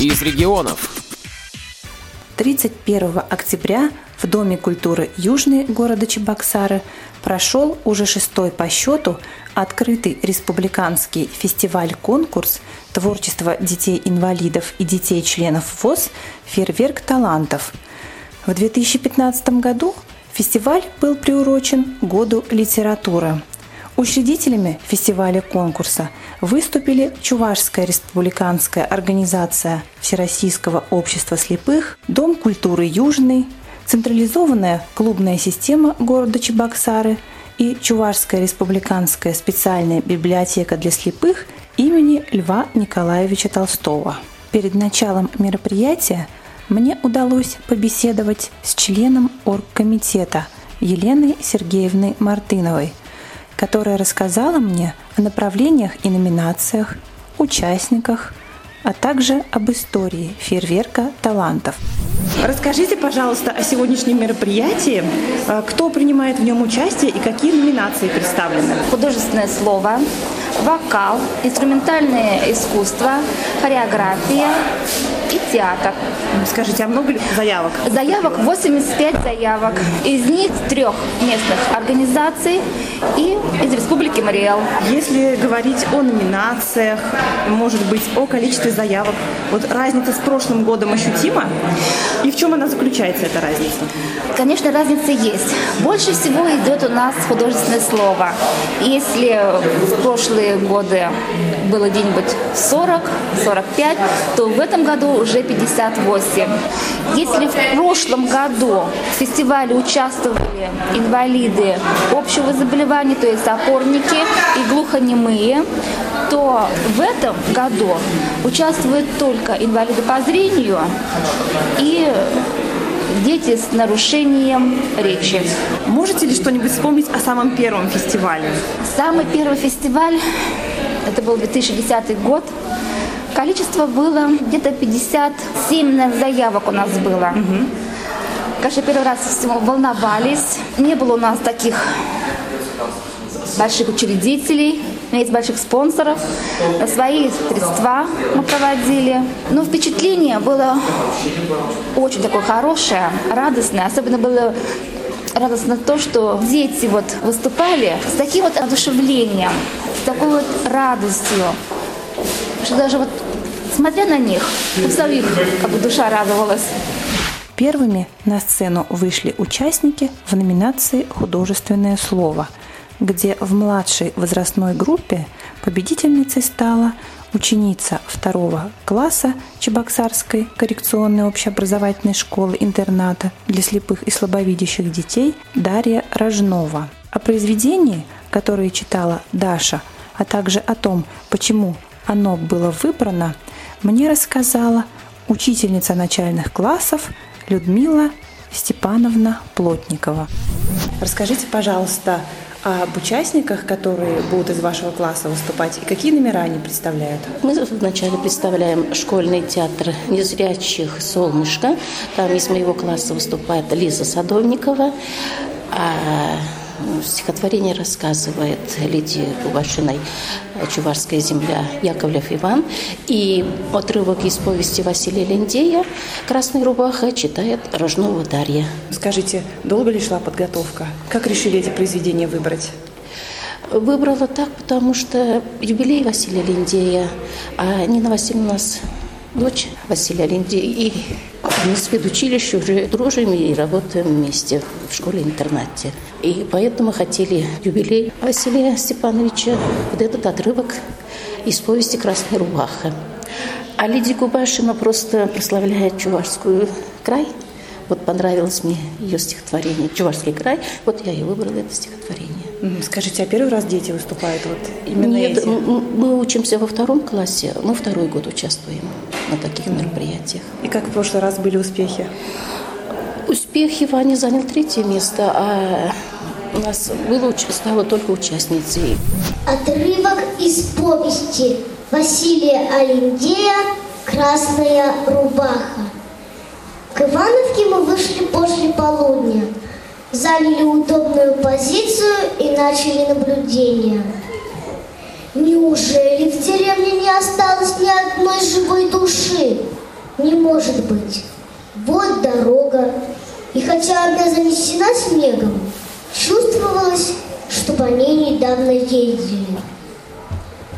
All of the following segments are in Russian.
из регионов. 31 октября в Доме культуры Южный города Чебоксары прошел уже шестой по счету открытый республиканский фестиваль-конкурс творчества детей-инвалидов и детей-членов ВОЗ «Фейерверк талантов». В 2015 году фестиваль был приурочен Году литературы. Учредителями фестиваля-конкурса выступили Чувашская республиканская организация Всероссийского общества слепых, Дом культуры Южный, централизованная клубная система города Чебоксары и Чувашская республиканская специальная библиотека для слепых имени Льва Николаевича Толстого. Перед началом мероприятия мне удалось побеседовать с членом оргкомитета Еленой Сергеевной Мартыновой – которая рассказала мне о направлениях и номинациях, участниках, а также об истории фейерверка талантов. Расскажите, пожалуйста, о сегодняшнем мероприятии. А, кто принимает в нем участие и какие номинации представлены? Художественное слово, вокал, инструментальное искусство, хореография, и театр. Скажите, а много ли заявок? Заявок 85 заявок. Из них трех местных организаций и из Республики Мариэл. Если говорить о номинациях, может быть, о количестве заявок, вот разница с прошлым годом ощутима? И в чем она заключается, эта разница? Конечно, разница есть. Больше всего идет у нас художественное слово. Если в прошлые годы было где-нибудь 40-45, то в этом году уже 58. Если в прошлом году в фестивале участвовали инвалиды общего заболевания, то есть опорники и глухонемые, то в этом году участвуют только инвалиды по зрению и дети с нарушением речи. Можете ли что-нибудь вспомнить о самом первом фестивале? Самый первый фестиваль, это был 2010 год, Количество было где-то 57 заявок у нас было. Угу. Конечно, первый раз всего волновались. Не было у нас таких больших учредителей, есть больших спонсоров. Свои средства мы проводили. Но впечатление было очень такое хорошее, радостное. Особенно было радостно то, что дети вот выступали с таким вот одушевлением, с такой вот радостью, что даже вот смотря на них, у самих как бы душа радовалась. Первыми на сцену вышли участники в номинации «Художественное слово», где в младшей возрастной группе победительницей стала ученица второго класса Чебоксарской коррекционной общеобразовательной школы-интерната для слепых и слабовидящих детей Дарья Рожнова. О произведении, которое читала Даша, а также о том, почему оно было выбрано, мне рассказала учительница начальных классов Людмила Степановна Плотникова. Расскажите, пожалуйста, об участниках, которые будут из вашего класса выступать, и какие номера они представляют? Мы вначале представляем школьный театр незрячих «Солнышко». Там из моего класса выступает Лиза Садовникова, а Стихотворение рассказывает Лидии Кубашиной «Чувашская земля» Яковлев Иван. И отрывок из повести Василия Линдея «Красная рубаха» читает Рожнова Дарья. Скажите, долго ли шла подготовка? Как решили эти произведения выбрать? Выбрала так, потому что юбилей Василия Линдея, а Нина Васильевна у нас дочь Василия Линдея. И мы с педучилищем уже дружим и работаем вместе в школе-интернате. И поэтому хотели юбилей Василия Степановича, вот этот отрывок из повести «Красная рубаха». А Лидия Губашина просто прославляет Чувашскую край. Вот понравилось мне ее стихотворение «Чувашский край». Вот я и выбрала это стихотворение. Скажите, а первый раз дети выступают вот именно Нет, эти? мы учимся во втором классе, мы второй год участвуем на таких мероприятиях. И как в прошлый раз были успехи? Успехи Ваня занял третье место, а у нас было, стало только участницей. Отрывок из повести Василия Алиндея «Красная рубаха». К Ивановке мы вышли после полудня, заняли удобную позицию и начали наблюдение. Неужели в деревне не осталось ни одной живой души? Не может быть. Вот дорога. И хотя она занесена снегом, чувствовалось, что по ней недавно ездили.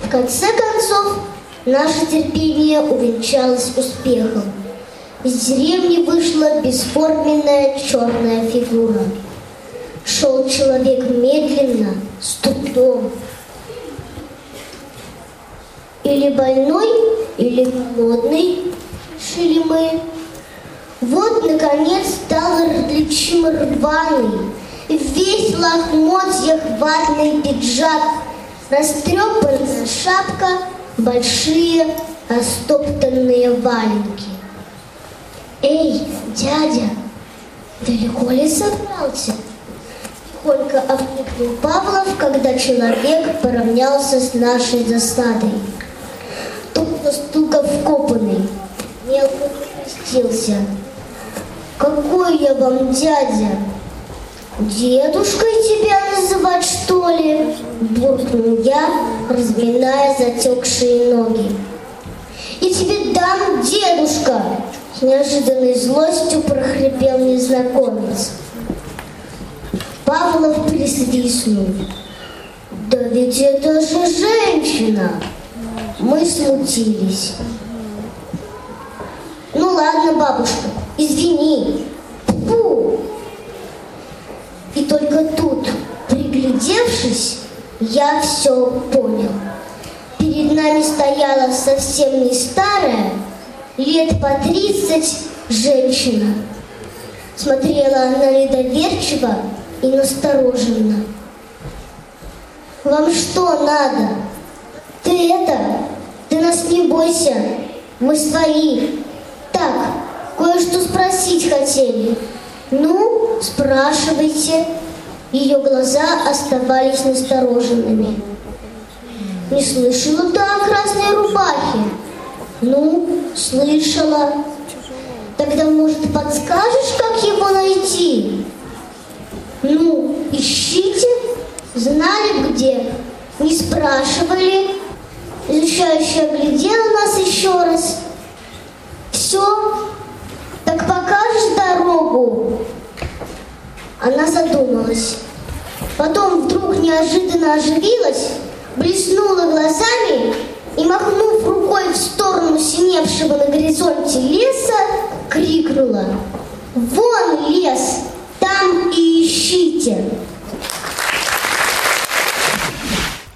В конце концов, наше терпение увенчалось успехом. Из деревни вышла бесформенная черная фигура. Шел человек медленно, с трудом. Или больной, или голодный, шили мы. Вот, наконец, стал различим рваный, весь в лохмотьях ватный пиджак, растрепанная шапка, большие растоптанные валенки. Эй, дядя, далеко ли собрался? Тихонько окликнул Павлов, когда человек поравнялся с нашей засадой. Вкопанный, мелко крестился. Какой я вам дядя? Дедушкой тебя называть, что ли? Буркнул я, разминая затекшие ноги. И тебе дам, дедушка, с неожиданной злостью прохрипел незнакомец. Павлов присвистнул. Да ведь это же женщина! Мы смутились. Ну ладно, бабушка, извини. Фу! И только тут, приглядевшись, я все понял. Перед нами стояла совсем не старая, лет по тридцать женщина. Смотрела она недоверчиво и настороженно. Вам что надо? Ты это, ты нас не бойся, мы свои. Так, кое-что спросить хотели. Ну, спрашивайте. Ее глаза оставались настороженными. Не слышала ты о красной рубахе? Ну, слышала. Тогда, может, подскажешь, как его найти? Ну, ищите. Знали где? Не спрашивали. Изучающая глядела нас еще раз. Все? Так покажешь дорогу? Она задумалась. Потом вдруг неожиданно оживилась, блеснула глазами и, махнув рукой в сторону синевшего на горизонте леса, крикнула «Вон лес! Там и ищите!»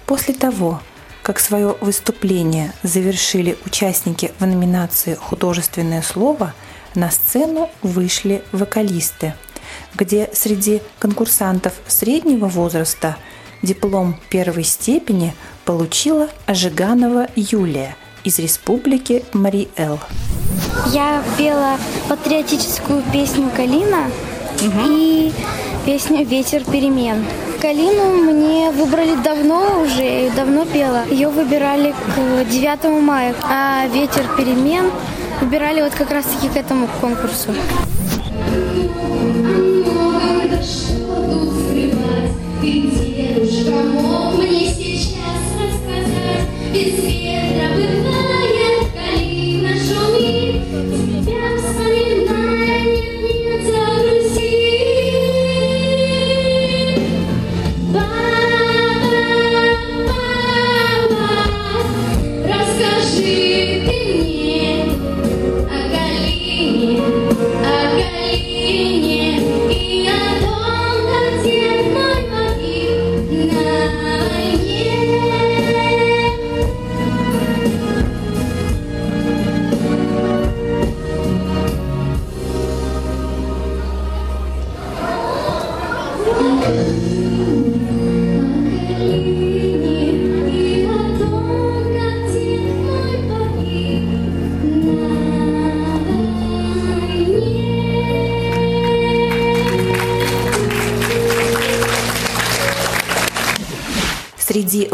После того, как свое выступление завершили участники в номинации «Художественное слово», на сцену вышли вокалисты, где среди конкурсантов среднего возраста диплом первой степени получила Ожиганова Юлия из республики Мариэл. Я пела патриотическую песню «Калина» и песню «Ветер перемен». Калину мне выбрали давно уже, ее давно пела. Ее выбирали к 9 мая, а «Ветер перемен» выбирали вот как раз-таки к этому конкурсу.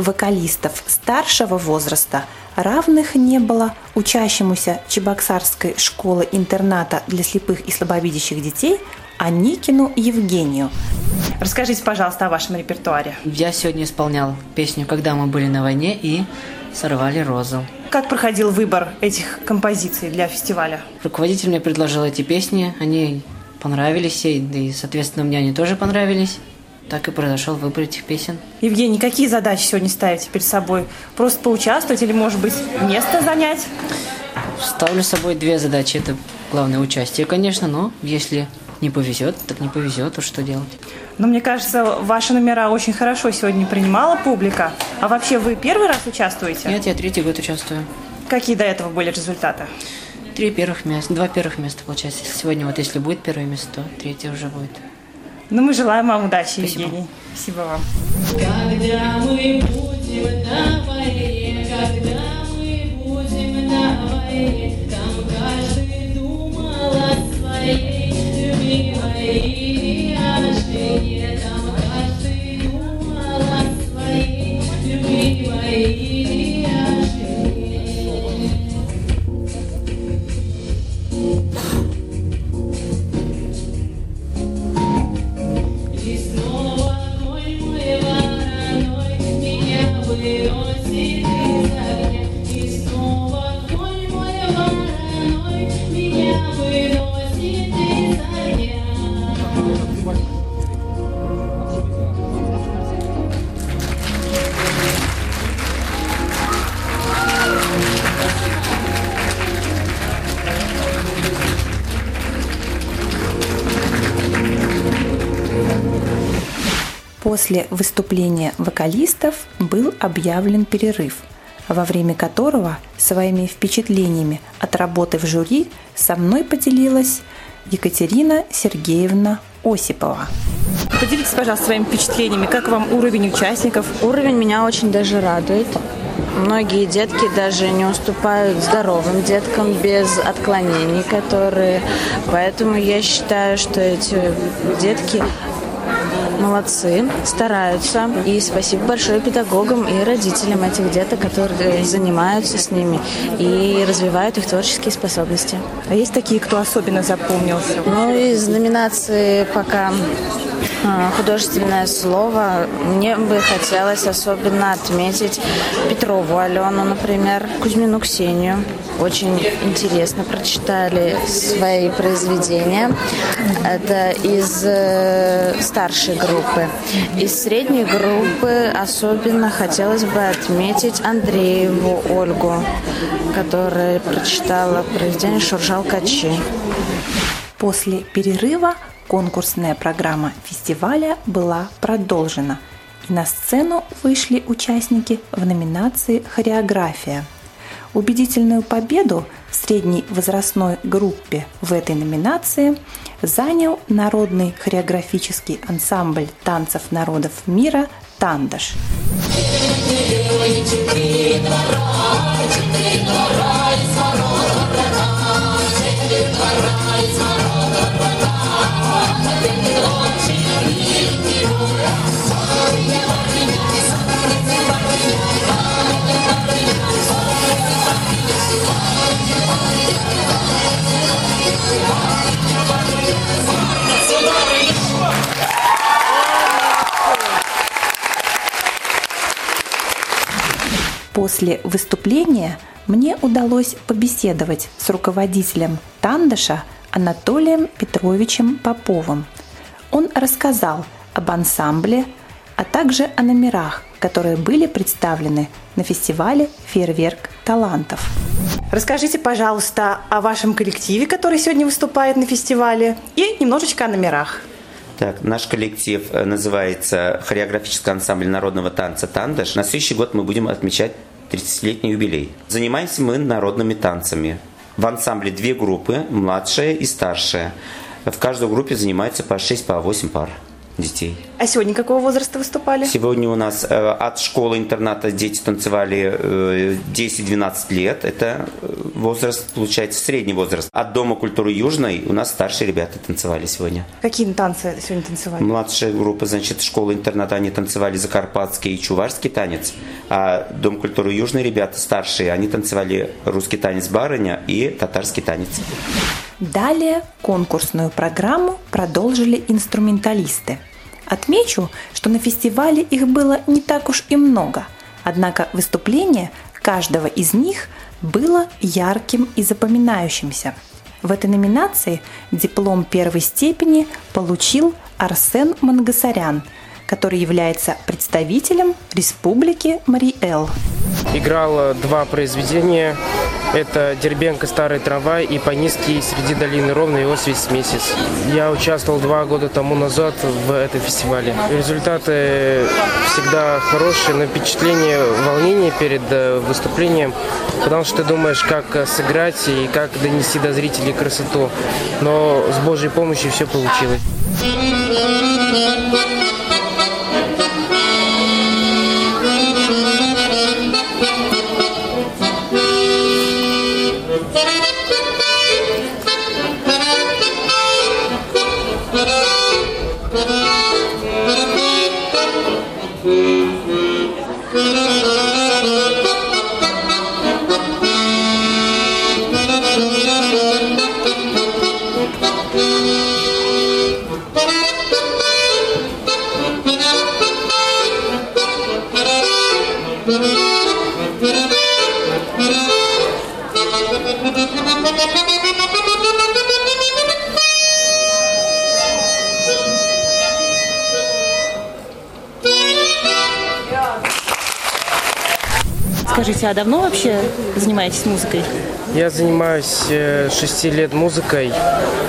Вокалистов старшего возраста равных не было учащемуся Чебоксарской школы-интерната для слепых и слабовидящих детей Аникину Евгению. Расскажите, пожалуйста, о вашем репертуаре. Я сегодня исполнял песню «Когда мы были на войне» и «Сорвали розу». Как проходил выбор этих композиций для фестиваля? Руководитель мне предложил эти песни, они понравились ей, да и, соответственно, мне они тоже понравились. Так и произошел выбор этих песен. Евгений, какие задачи сегодня ставите перед собой? Просто поучаствовать или, может быть, место занять? Ставлю с собой две задачи. Это главное участие, конечно, но если не повезет, так не повезет, то что делать? Но мне кажется, ваши номера очень хорошо сегодня принимала публика. А вообще вы первый раз участвуете? Нет, я третий год участвую. Какие до этого были результаты? Три первых места, два первых места, получается. Сегодня вот если будет первое место, то третье уже будет. Ну, мы желаем вам удачи, Спасибо. Евгений. Спасибо вам. Когда мы будем на войне, когда мы будем на войне, там каждый думал о своей любимой и о жене. После выступления вокалистов был объявлен перерыв, во время которого своими впечатлениями от работы в жюри со мной поделилась Екатерина Сергеевна Осипова. Поделитесь, пожалуйста, своими впечатлениями. Как вам уровень участников? Уровень меня очень даже радует. Многие детки даже не уступают здоровым деткам без отклонений, которые... Поэтому я считаю, что эти детки молодцы, стараются. И спасибо большое педагогам и родителям этих деток, которые занимаются с ними и развивают их творческие способности. А есть такие, кто особенно запомнился? Ну, из номинации пока а, художественное слово. Мне бы хотелось особенно отметить Петрову Алену, например, Кузьмину Ксению. Очень интересно прочитали свои произведения. Это из э, старшей группы. Из средней группы особенно хотелось бы отметить Андрееву Ольгу, которая прочитала произведение «Шуржал Качи». После перерыва конкурсная программа фестиваля была продолжена, и на сцену вышли участники в номинации «Хореография». Убедительную победу в средней возрастной группе в этой номинации занял народный хореографический ансамбль танцев народов мира «Тандаш». После выступления мне удалось побеседовать с руководителем Тандаша Анатолием Петровичем Поповым. Он рассказал об ансамбле, а также о номерах, которые были представлены на фестивале «Фейерверк талантов». Расскажите, пожалуйста, о вашем коллективе, который сегодня выступает на фестивале, и немножечко о номерах. Так, наш коллектив э, называется хореографический ансамбль народного танца «Тандаш». На следующий год мы будем отмечать 30-летний юбилей. Занимаемся мы народными танцами. В ансамбле две группы, младшая и старшая. В каждой группе занимаются по 6, по 8 пар детей. А сегодня какого возраста выступали? Сегодня у нас э, от школы-интерната дети танцевали э, 10-12 лет. Это э, возраст, получается, средний возраст. От Дома культуры Южной у нас старшие ребята танцевали сегодня. Какие танцы сегодня танцевали? Младшая группа, значит, школы-интерната, они танцевали закарпатский и чувашский танец. А Дом культуры Южной ребята старшие, они танцевали русский танец барыня и татарский танец. Далее конкурсную программу продолжили инструменталисты. Отмечу, что на фестивале их было не так уж и много, однако выступления каждого из них было ярким и запоминающимся. В этой номинации диплом первой степени получил Арсен Мангасарян, который является представителем Республики Мариэл. Играл э, два произведения. Это «Дербенко. Старый трамвай» и «По-низкий среди долины ровно его свесь месяц». Я участвовал два года тому назад в этом фестивале. Результаты всегда хорошие, но впечатление, волнение перед э, выступлением, потому что ты думаешь, как э, сыграть и как донести до зрителей красоту. Но с Божьей помощью все получилось. Скажите, а давно вообще занимаетесь музыкой? Я занимаюсь э, шести лет музыкой.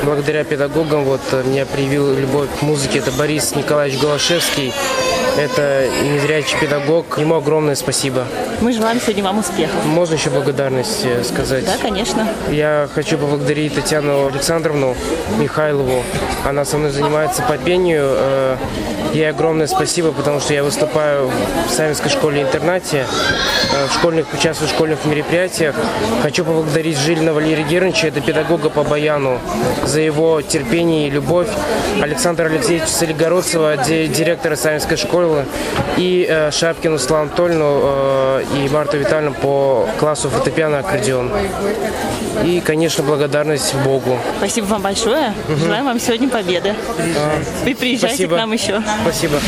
Благодаря педагогам вот э, меня привил любовь к музыке. Это Борис Николаевич Голошевский. Это незрячий педагог. Ему огромное спасибо. Мы желаем сегодня вам успехов. Можно еще благодарность э, сказать? Да, конечно. Я хочу поблагодарить Татьяну Александровну Михайлову. Она со мной занимается по пению. Э, Ей огромное спасибо, потому что я выступаю в Савинской школе-интернате, э, в школьных, участвую в школьных мероприятиях. Хочу поблагодарить Жилина Валерия Гернича, это педагога по баяну, за его терпение и любовь. Александра Алексеевича Солигородцева, ди- директора Савинской школы, и э, Шапкину Славу Анатольевну э, и Марту Витальевну по классу фортепиано аккордеон. И, конечно, благодарность Богу. Спасибо вам большое. Желаем вам сегодня победы. Вы приезжайте спасибо. к нам еще. Спасибо.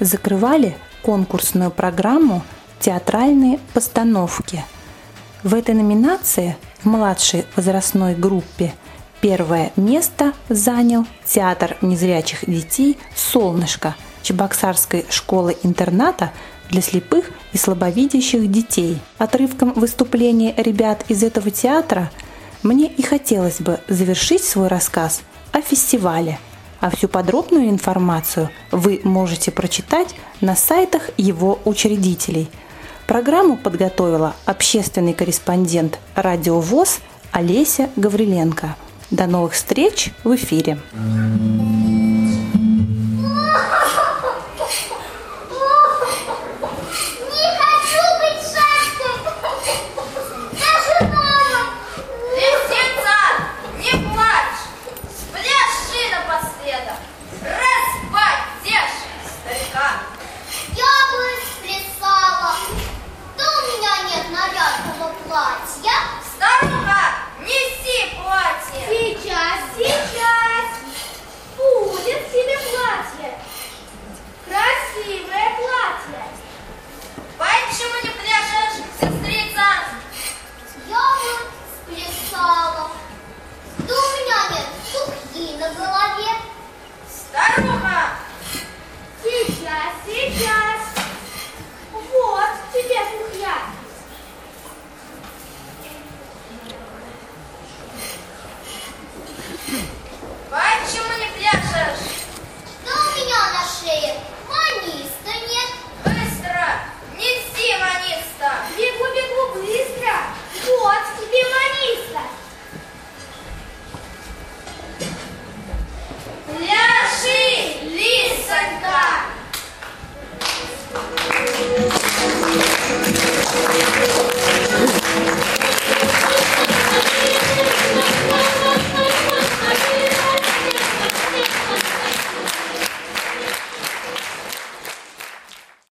закрывали конкурсную программу «Театральные постановки». В этой номинации в младшей возрастной группе первое место занял Театр незрячих детей «Солнышко» Чебоксарской школы-интерната для слепых и слабовидящих детей. Отрывком выступления ребят из этого театра мне и хотелось бы завершить свой рассказ о фестивале – а всю подробную информацию вы можете прочитать на сайтах его учредителей. Программу подготовила общественный корреспондент «Радио ВОЗ» Олеся Гавриленко. До новых встреч в эфире.